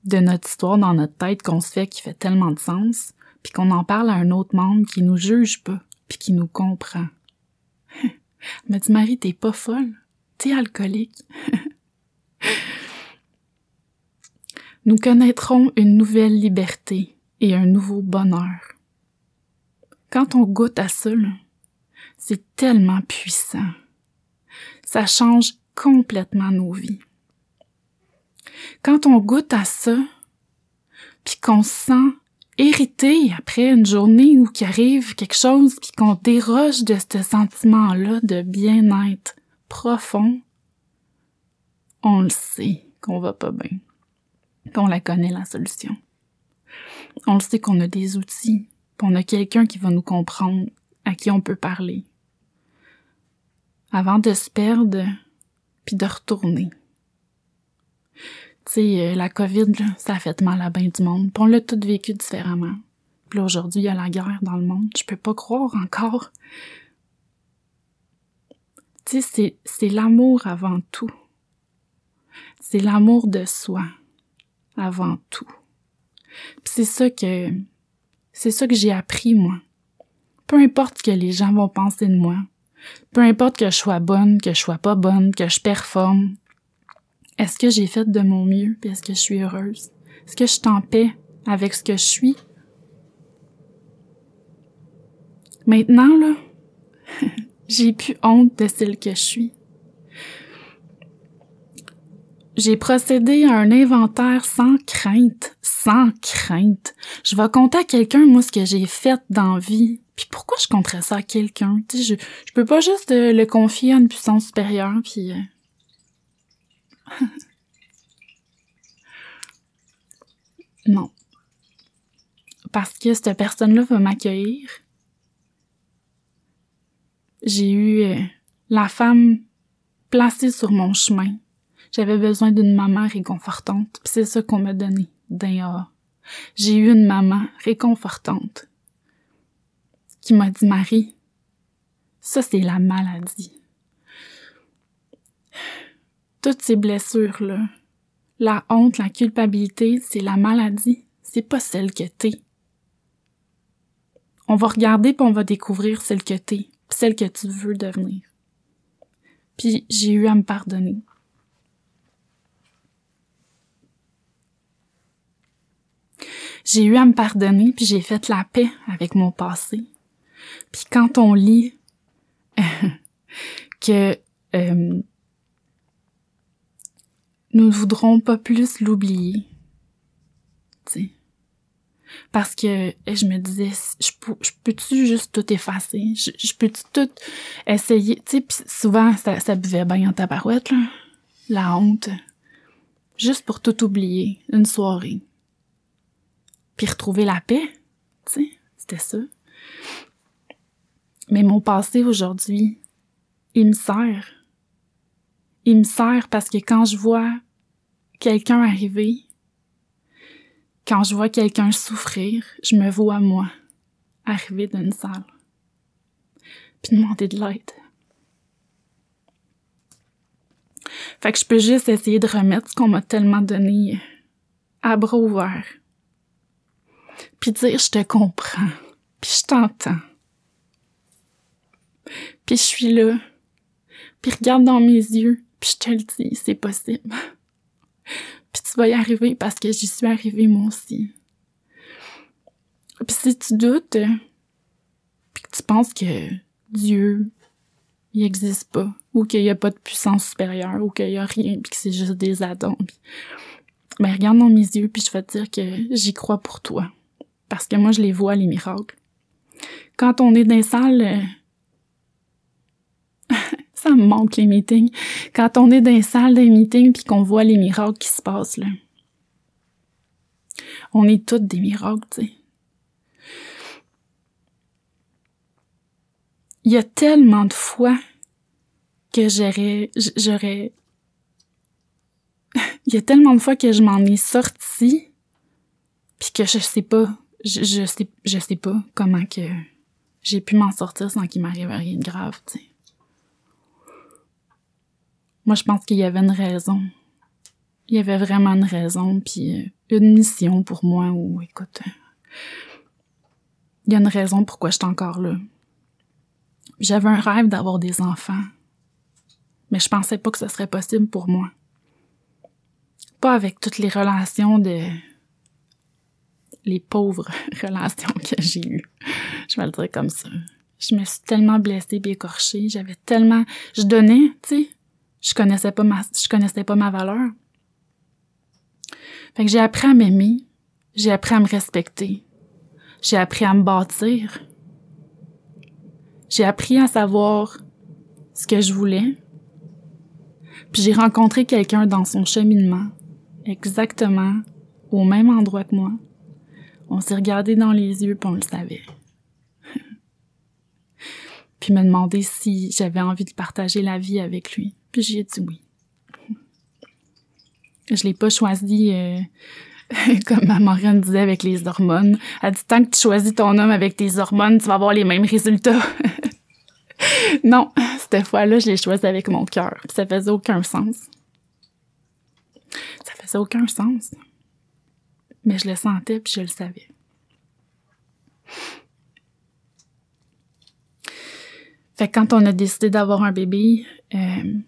de notre histoire dans notre tête qu'on se fait qui fait tellement de sens, puis qu'on en parle à un autre membre qui nous juge pas, puis qui nous comprend. m'a dit, Marie, t'es pas folle. T'es alcoolique. Nous connaîtrons une nouvelle liberté et un nouveau bonheur. Quand on goûte à ça, c'est tellement puissant. Ça change complètement nos vies. Quand on goûte à ça, puis qu'on sent hérité après une journée où qu'il arrive quelque chose puis qu'on déroge de ce sentiment-là de bien-être profond, on le sait qu'on va pas bien. Qu'on la connaît la solution. On le sait qu'on a des outils puis on a quelqu'un qui va nous comprendre, à qui on peut parler. Avant de se perdre, puis de retourner. Sais, euh, la COVID, ça a fait mal à bien du monde, puis on l'a tout vécu différemment. Puis aujourd'hui, il y a la guerre dans le monde. Je peux pas croire encore. Tu sais, c'est l'amour avant tout. C'est l'amour de soi avant tout. Puis c'est ça que c'est ça que j'ai appris moi. Peu importe ce que les gens vont penser de moi, peu importe que je sois bonne, que je sois pas bonne, que je performe, est-ce que j'ai fait de mon mieux, puis est-ce que je suis heureuse? Est-ce que je suis en paix avec ce que je suis? Maintenant, là, j'ai plus honte de celle que je suis. J'ai procédé à un inventaire sans crainte, sans crainte. Je vais compter à quelqu'un, moi, ce que j'ai fait dans vie. Puis pourquoi je compterais ça à quelqu'un? Je, je peux pas juste euh, le confier à une puissance supérieure, puis... Non. Parce que cette personne-là va m'accueillir. J'ai eu euh, la femme placée sur mon chemin j'avais besoin d'une maman réconfortante, puis c'est ça qu'on m'a donné d'un J'ai eu une maman réconfortante qui m'a dit Marie, ça c'est la maladie. Toutes ces blessures-là, la honte, la culpabilité, c'est la maladie, c'est pas celle que t'es. On va regarder puis on va découvrir celle que t'es, celle que tu veux devenir. Puis j'ai eu à me pardonner. J'ai eu à me pardonner, puis j'ai fait la paix avec mon passé. Puis quand on lit que euh, nous ne voudrons pas plus l'oublier, parce que je me disais, je, je peux-tu juste tout effacer? Je, je peux-tu tout essayer? Tu sais, souvent, ça, ça buvait bien en tabarouette, là. La honte. Juste pour tout oublier, une soirée puis retrouver la paix. Tu sais, c'était ça. Mais mon passé aujourd'hui, il me sert. Il me sert parce que quand je vois quelqu'un arriver, quand je vois quelqu'un souffrir, je me vois moi arriver d'une salle, puis demander de l'aide. Fait que je peux juste essayer de remettre ce qu'on m'a tellement donné à bras ouverts puis dire je te comprends, puis je t'entends. Puis je suis là, puis regarde dans mes yeux, puis je te le dis, c'est possible. puis tu vas y arriver parce que j'y suis arrivée moi aussi. Puis si tu doutes, puis que tu penses que Dieu, il existe pas, ou qu'il y a pas de puissance supérieure, ou qu'il y a rien, puis que c'est juste des Adams, ben regarde dans mes yeux, puis je vais te dire que j'y crois pour toi parce que moi, je les vois, les miracles. Quand on est dans les salles, ça me manque les meetings. Quand on est dans les salles des meetings puis qu'on voit les miracles qui se passent, là. On est toutes des miracles, tu sais. Il y a tellement de fois que j'aurais, j'aurais, il y a tellement de fois que je m'en ai sorti puis que je sais pas je, je sais je sais pas comment que j'ai pu m'en sortir sans qu'il m'arrive rien de grave, tu sais. Moi, je pense qu'il y avait une raison. Il y avait vraiment une raison, puis euh, une mission pour moi où, écoute, il y a une raison pourquoi je suis encore là. J'avais un rêve d'avoir des enfants, mais je pensais pas que ce serait possible pour moi. Pas avec toutes les relations de les pauvres relations que j'ai eues. Je vais le dire comme ça. Je me suis tellement blessée écorchée. J'avais tellement... Je donnais, tu sais. Je connaissais pas ma... Je connaissais pas ma valeur. Fait que j'ai appris à m'aimer. J'ai appris à me respecter. J'ai appris à me bâtir. J'ai appris à savoir ce que je voulais. Puis j'ai rencontré quelqu'un dans son cheminement, exactement au même endroit que moi, On s'est regardé dans les yeux, puis on le savait. puis me demander si j'avais envie de partager la vie avec lui. Puis j'ai dit oui. Je l'ai pas choisi euh, comme ma marraine disait avec les hormones. Elle dit tant que tu choisis ton homme avec tes hormones, tu vas avoir les mêmes résultats. non, cette fois-là, je l'ai choisi avec mon cœur. Ça faisait aucun sens. Ça faisait aucun sens. Mais je le sentais puis je le savais. Fait que quand on a décidé d'avoir un bébé, euh,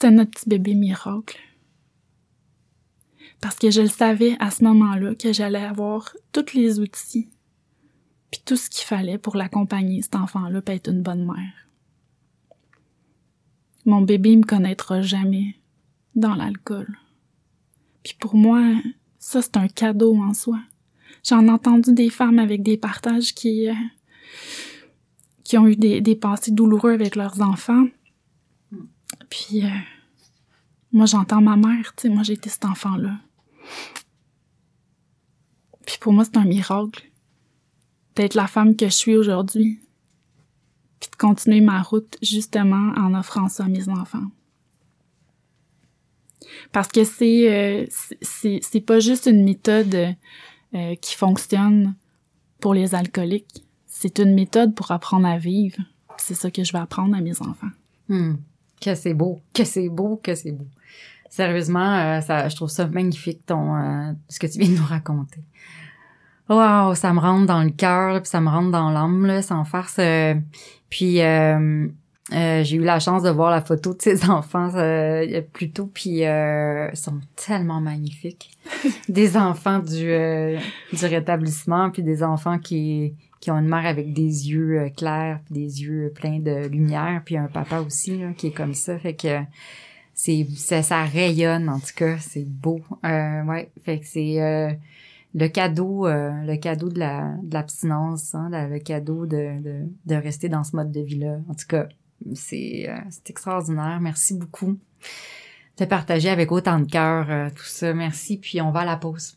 c'était notre petit bébé miracle. Parce que je le savais à ce moment-là que j'allais avoir tous les outils puis tout ce qu'il fallait pour l'accompagner, cet enfant-là, pour être une bonne mère. Mon bébé me connaîtra jamais dans l'alcool. Puis pour moi, ça c'est un cadeau en soi. J'en ai entendu des femmes avec des partages qui euh, qui ont eu des, des passés douloureux avec leurs enfants. Puis euh, moi j'entends ma mère, tu sais, moi j'ai été cet enfant-là. Puis pour moi c'est un miracle d'être la femme que je suis aujourd'hui, puis de continuer ma route justement en offrant ça à mes enfants. Parce que c'est euh, c'est pas juste une méthode euh, qui fonctionne pour les alcooliques, c'est une méthode pour apprendre à vivre. C'est ça que je vais apprendre à mes enfants. Hmm. Que c'est beau, que c'est beau, que c'est beau. Sérieusement, euh, ça, je trouve ça magnifique ton euh, ce que tu viens de nous raconter. Wow, ça me rentre dans le cœur, puis ça me rentre dans l'âme, là, sans farce. Euh, puis euh, euh, j'ai eu la chance de voir la photo de ses enfants euh, plus tôt, puis ils sont tellement magnifiques. des enfants du, du rétablissement, puis des enfants qui qui ont une mère avec des yeux clairs, puis des yeux pleins de lumière, puis un papa aussi là, qui est comme ça, fait que c'est ça, rayonne en tout cas, c'est beau. ouais, fait que c'est le cadeau, euh, le cadeau de la de l'abstinence, hein, le cadeau de, de, de rester dans ce mode de vie-là. En tout cas, c'est euh, c'est extraordinaire. Merci beaucoup de partager avec autant de cœur euh, tout ça. Merci. Puis on va à la pause.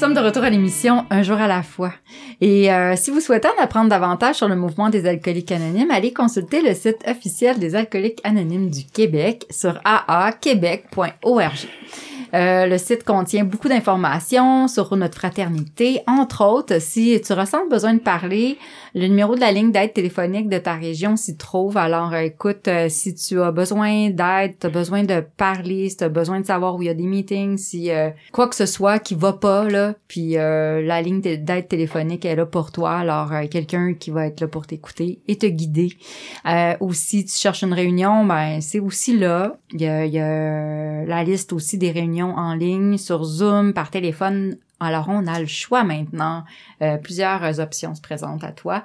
Nous sommes de retour à l'émission Un jour à la fois. Et euh, si vous souhaitez en apprendre davantage sur le mouvement des alcooliques anonymes, allez consulter le site officiel des alcooliques anonymes du Québec sur aaquebec.org. Euh, le site contient beaucoup d'informations sur notre fraternité. Entre autres, si tu ressens le besoin de parler, le numéro de la ligne d'aide téléphonique de ta région s'y trouve. Alors, euh, écoute, euh, si tu as besoin d'aide, tu as besoin de parler, si tu as besoin de savoir où il y a des meetings, si euh, quoi que ce soit qui va pas, là, puis la ligne d'aide téléphonique est là pour toi. Alors, quelqu'un qui va être là pour t'écouter et te guider. Ou si tu cherches une réunion, ben c'est aussi là. Y a, il y a la liste aussi des réunions en ligne sur Zoom, par téléphone. Alors, on a le choix maintenant. Euh, plusieurs options se présentent à toi.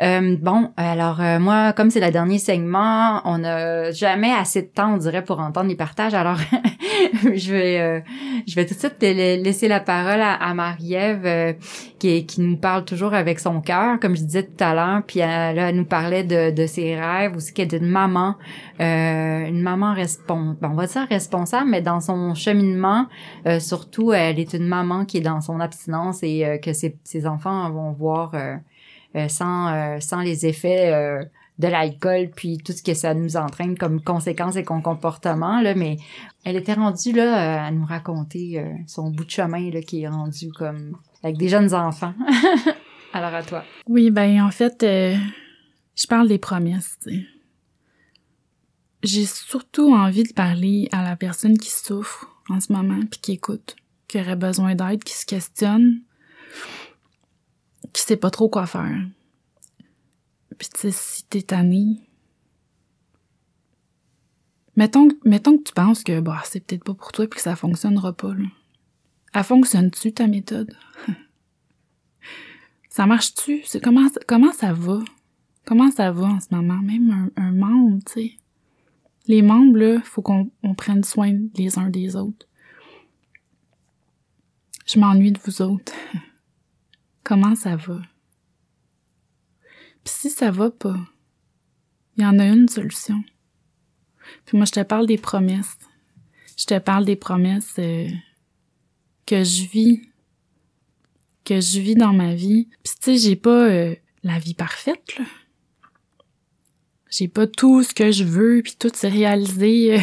Euh, bon, alors euh, moi, comme c'est le dernier segment, on n'a jamais assez de temps, on dirait, pour entendre les partages. Alors, je vais, je vais tout de suite la- laisser la parole à, à Marie-Ève, qui, qui nous parle toujours avec son cœur, comme je disais tout à l'heure. Puis elle, elle nous parlait de, de ses rêves, aussi qu'elle est une maman, euh, une maman responsable. on va dire responsable, mais dans son cheminement, euh, surtout, elle est une maman qui est dans son abstinence et euh, que ses, ses enfants vont voir euh, euh, sans, euh, sans les effets de l'alcool puis tout ce que ça nous entraîne comme conséquences et comme comportement là mais elle était rendue là euh, à nous raconter euh, son bout de chemin là qui est rendu comme avec des jeunes enfants alors à toi Oui, ben en fait, euh, je parle des promesses. J'ai surtout envie de parler à la personne qui souffre en ce moment puis qui écoute, qui aurait besoin d'aide, qui se questionne, qui sait pas trop quoi faire. Puis tu sais, si t'es tanné, mettons, mettons que tu penses que bah c'est peut-être pas pour toi puis que ça fonctionnera pas. Là. Elle fonctionne-tu ta méthode? Ça marche-tu? Comment, comment ça va? Comment ça va en ce moment? Même un, membre, tu sais. Les membres, là, faut qu'on on prenne soin les uns des autres. Je m'ennuie de vous autres. Comment ça va? Puis si ça va pas, il y en a une solution. Puis moi, je te parle des promesses. Je te parle des promesses euh, que je vis, que je vis dans ma vie. Puis tu sais, j'ai pas euh, la vie parfaite, là. J'ai pas tout ce que je veux, puis tout s'est réalisé.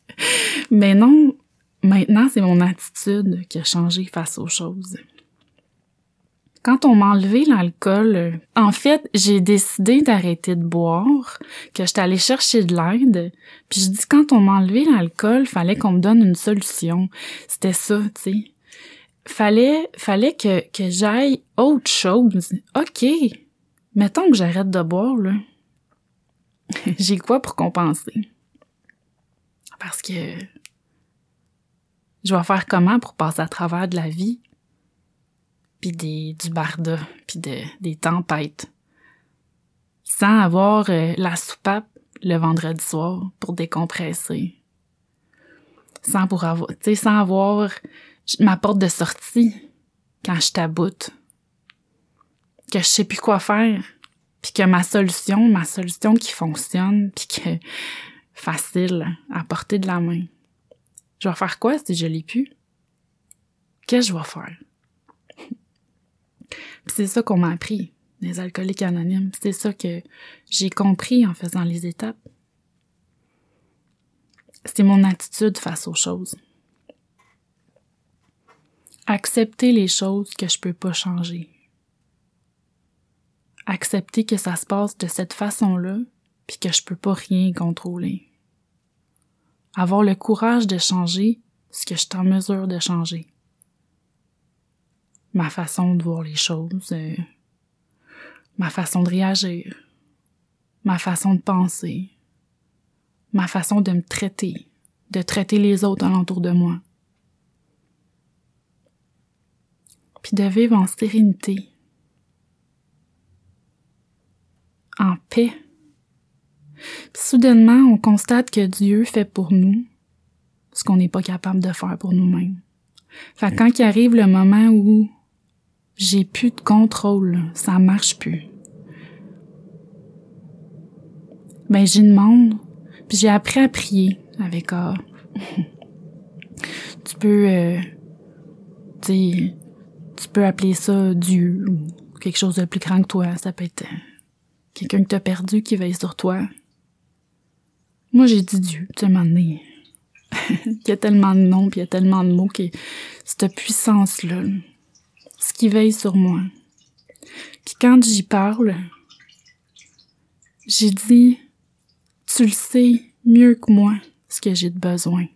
Mais non, maintenant, c'est mon attitude qui a changé face aux choses. Quand on m'a enlevé l'alcool, euh, en fait, j'ai décidé d'arrêter de boire, que j'étais allée chercher de l'aide. Puis je dis quand on m'a enlevé l'alcool, fallait qu'on me donne une solution. C'était ça, tu sais. Fallait, fallait que, que j'aille autre chose. OK. Mettons que j'arrête de boire, là. j'ai quoi pour compenser? Parce que je vais faire comment pour passer à travers de la vie? Des, du barda, puis de, des tempêtes. Sans avoir euh, la soupape le vendredi soir pour décompresser. Sans pour avoir, sans avoir ma porte de sortie quand je taboute. Que je sais plus quoi faire puis que ma solution, ma solution qui fonctionne, puis que facile à porter de la main. Je vais faire quoi si je l'ai plus? Qu'est-ce que je vais faire? C'est ça qu'on m'a appris, les alcooliques anonymes. C'est ça que j'ai compris en faisant les étapes. C'est mon attitude face aux choses. Accepter les choses que je peux pas changer accepter que ça se passe de cette façon-là, puis que je peux pas rien contrôler. Avoir le courage de changer ce que je suis en mesure de changer. Ma façon de voir les choses, euh, ma façon de réagir, ma façon de penser, ma façon de me traiter, de traiter les autres alentour de moi. Puis de vivre en sérénité, en paix. Puis soudainement, on constate que Dieu fait pour nous ce qu'on n'est pas capable de faire pour nous-mêmes. Fait quand il arrive le moment où j'ai plus de contrôle, ça marche plus. Ben j'y demande, puis j'ai appris à prier avec A. tu peux, euh, tu peux appeler ça Dieu ou quelque chose de plus grand que toi. Ça peut être quelqu'un que t'as perdu qui veille sur toi. Moi, j'ai dit Dieu, tu donné. il y a tellement de noms, puis il y a tellement de mots, que cette puissance-là, ce qui veille sur moi. Puis quand j'y parle, j'ai dit, tu le sais mieux que moi, ce que j'ai de besoin.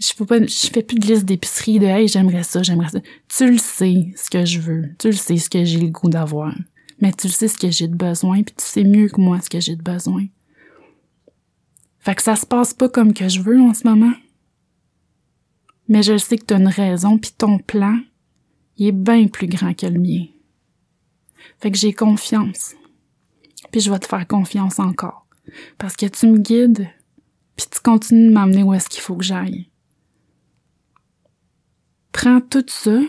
Je fais pas, je fais plus de liste d'épicerie de, hey, j'aimerais ça, j'aimerais ça. Tu le sais, ce que je veux. Tu le sais, ce que j'ai le goût d'avoir mais tu sais ce que j'ai de besoin, puis tu sais mieux que moi ce que j'ai de besoin. Fait que ça se passe pas comme que je veux en ce moment. Mais je sais que tu as une raison, puis ton plan, il est bien plus grand que le mien. Fait que j'ai confiance. Puis je vais te faire confiance encore. Parce que tu me guides, puis tu continues de m'amener où est-ce qu'il faut que j'aille. Prends tout ça,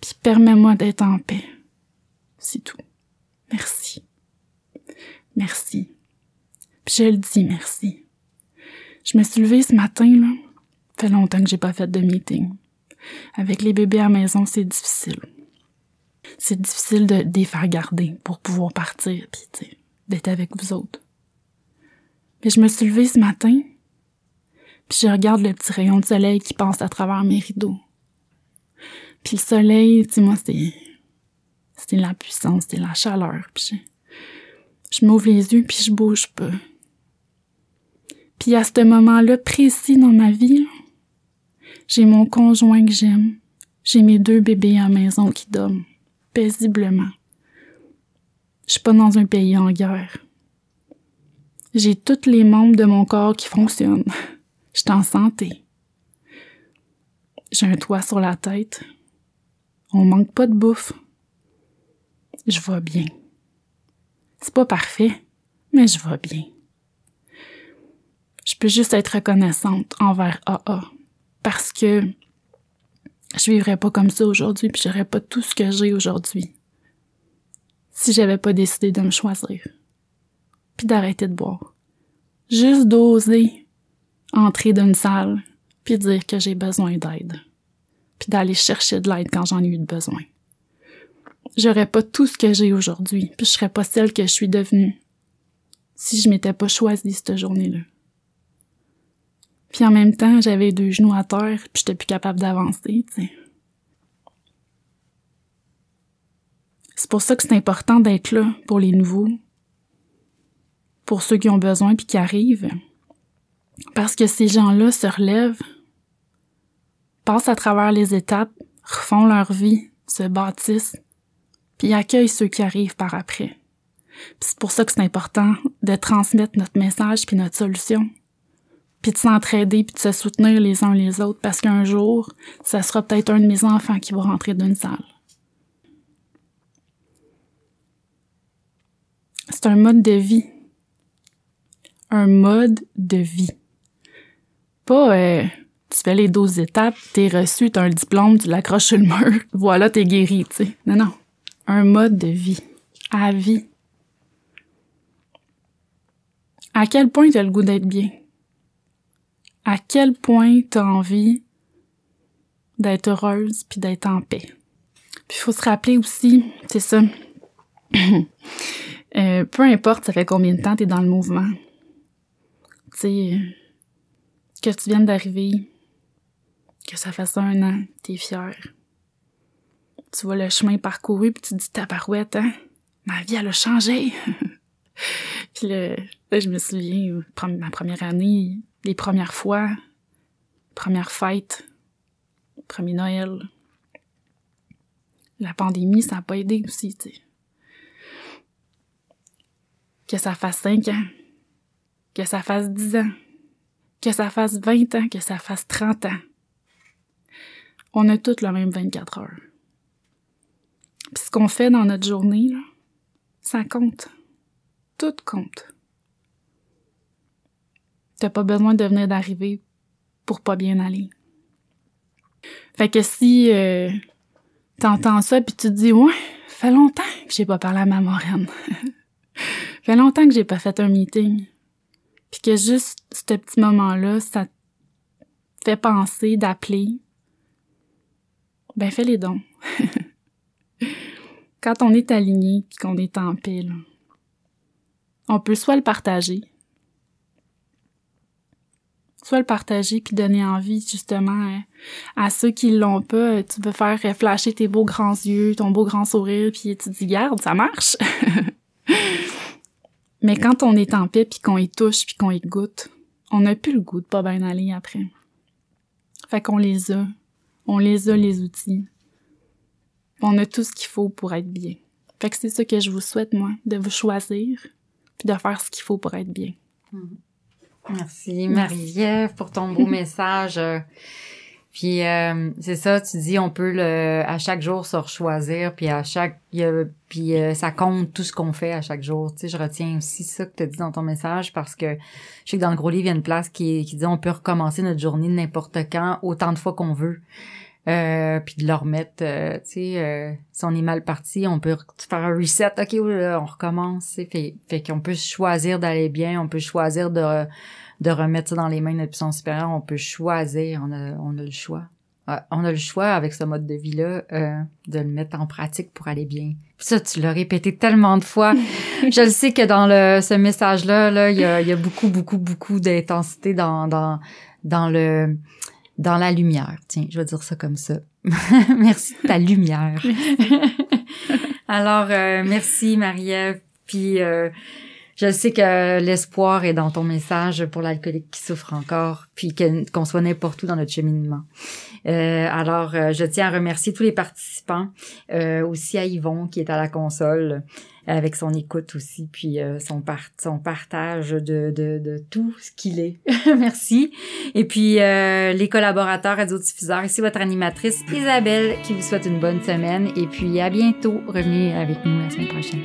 puis permets-moi d'être en paix. C'est tout. Merci. Merci. Puis je le dis merci. Je me suis levée ce matin, là. Ça fait longtemps que j'ai pas fait de meeting. Avec les bébés à la maison, c'est difficile. C'est difficile de, les faire garder pour pouvoir partir, puis d'être avec vous autres. Mais je me suis levée ce matin, puis je regarde le petit rayon de soleil qui passe à travers mes rideaux. Puis le soleil, tu moi, c'est c'était la puissance, c'était la chaleur. Puis je, m'ouvre les yeux, puis je bouge pas. Puis à ce moment-là précis dans ma vie, j'ai mon conjoint que j'aime. J'ai mes deux bébés à la maison qui dorment paisiblement. Je suis pas dans un pays en guerre. J'ai tous les membres de mon corps qui fonctionnent. Je suis en santé. J'ai un toit sur la tête. On manque pas de bouffe. Je vais bien. C'est pas parfait, mais je vais bien. Je peux juste être reconnaissante envers AA parce que je vivrais pas comme ça aujourd'hui puis j'aurais pas tout ce que j'ai aujourd'hui si j'avais pas décidé de me choisir puis d'arrêter de boire. Juste d'oser entrer dans une salle puis dire que j'ai besoin d'aide puis d'aller chercher de l'aide quand j'en ai eu besoin. J'aurais pas tout ce que j'ai aujourd'hui puis je serais pas celle que je suis devenue si je m'étais pas choisie cette journée-là. Puis en même temps, j'avais deux genoux à terre, puis j'étais plus capable d'avancer, tu sais. C'est pour ça que c'est important d'être là pour les nouveaux, pour ceux qui ont besoin puis qui arrivent. Parce que ces gens-là se relèvent, passent à travers les étapes, refont leur vie, se bâtissent, puis accueillent ceux qui arrivent par après. c'est pour ça que c'est important de transmettre notre message puis notre solution puis de s'entraider, puis de se soutenir les uns les autres, parce qu'un jour, ça sera peut-être un de mes enfants qui va rentrer dans une salle. C'est un mode de vie. Un mode de vie. Pas, euh, tu fais les 12 étapes, t'es reçu, t'as un diplôme, tu l'accroches sur le mur, voilà, t'es guéri, tu sais. Non, non. Un mode de vie. À vie. À quel point t'as le goût d'être bien? À quel point tu as envie d'être heureuse puis d'être en paix? Puis il faut se rappeler aussi, c'est ça, euh, peu importe ça fait combien de temps tu es dans le mouvement, tu sais, que tu viennes d'arriver, que ça fasse un an, tu es fier. Tu vois le chemin parcouru puis tu dis tabarouette, hein, ma vie elle a changé. puis là, je me souviens, ma première année, les premières fois, première fête, premier Noël. La pandémie, ça n'a pas aidé aussi. Que ça fasse 5 ans, que ça fasse 10 ans, que ça fasse 20 ans, que ça fasse 30 ans. On a toutes le même 24 heures. Puis ce qu'on fait dans notre journée, ça compte. Tout compte. T'as pas besoin de venir d'arriver pour pas bien aller. Fait que si euh, t'entends ça puis tu te dis ouais, fait longtemps que j'ai pas parlé à ma moraine. fait longtemps que j'ai pas fait un meeting. Puis que juste ce petit moment-là, ça te fait penser d'appeler. Ben fais les dons. Quand on est aligné puis qu'on est en paix, on peut soit le partager, soit le partager puis donner envie justement à, ceux qui l'ont pas. Tu peux faire flasher tes beaux grands yeux, ton beau grand sourire puis tu dis garde, ça marche. Mais quand on est en paix puis qu'on y touche puis qu'on y goûte, on n'a plus le goût de pas bien aller après. Fait qu'on les a. On les a les outils. On a tout ce qu'il faut pour être bien. Fait que c'est ça que je vous souhaite, moi, de vous choisir puis de faire ce qu'il faut pour être bien. Mm-hmm. Merci Marie-Ève pour ton beau message. Puis euh, c'est ça, tu dis on peut le à chaque jour se choisir puis à chaque puis euh, ça compte tout ce qu'on fait à chaque jour. Tu sais, je retiens aussi ça que tu as dit dans ton message parce que je sais que dans le gros livre il y a une place qui qui dit on peut recommencer notre journée n'importe quand autant de fois qu'on veut. Euh, puis de leur remettre, tu sais, si on est mal parti, on peut faire un reset, ok, on recommence, fait, fait qu'on peut choisir d'aller bien, on peut choisir de de remettre ça dans les mains de notre puissance supérieure, on peut choisir, on a, on a le choix. on a le choix avec ce mode de vie-là euh, de le mettre en pratique pour aller bien. ça, tu l'as répété tellement de fois. je le sais que dans le ce message-là, là, il y a, y a beaucoup, beaucoup, beaucoup d'intensité dans, dans, dans le dans la lumière. Tiens, je vais dire ça comme ça. merci de ta lumière. Alors, euh, merci Marie-Ève. Puis euh, Je sais que l'espoir est dans ton message pour l'alcoolique qui souffre encore, puis qu'on soit n'importe où dans notre cheminement. Euh, alors, euh, je tiens à remercier tous les participants, euh, aussi à Yvon qui est à la console avec son écoute aussi, puis euh, son, par- son partage de, de, de tout ce qu'il est. Merci. Et puis, euh, les collaborateurs radiodiffuseurs, ici votre animatrice Isabelle qui vous souhaite une bonne semaine. Et puis, à bientôt. Revenez avec nous la semaine prochaine.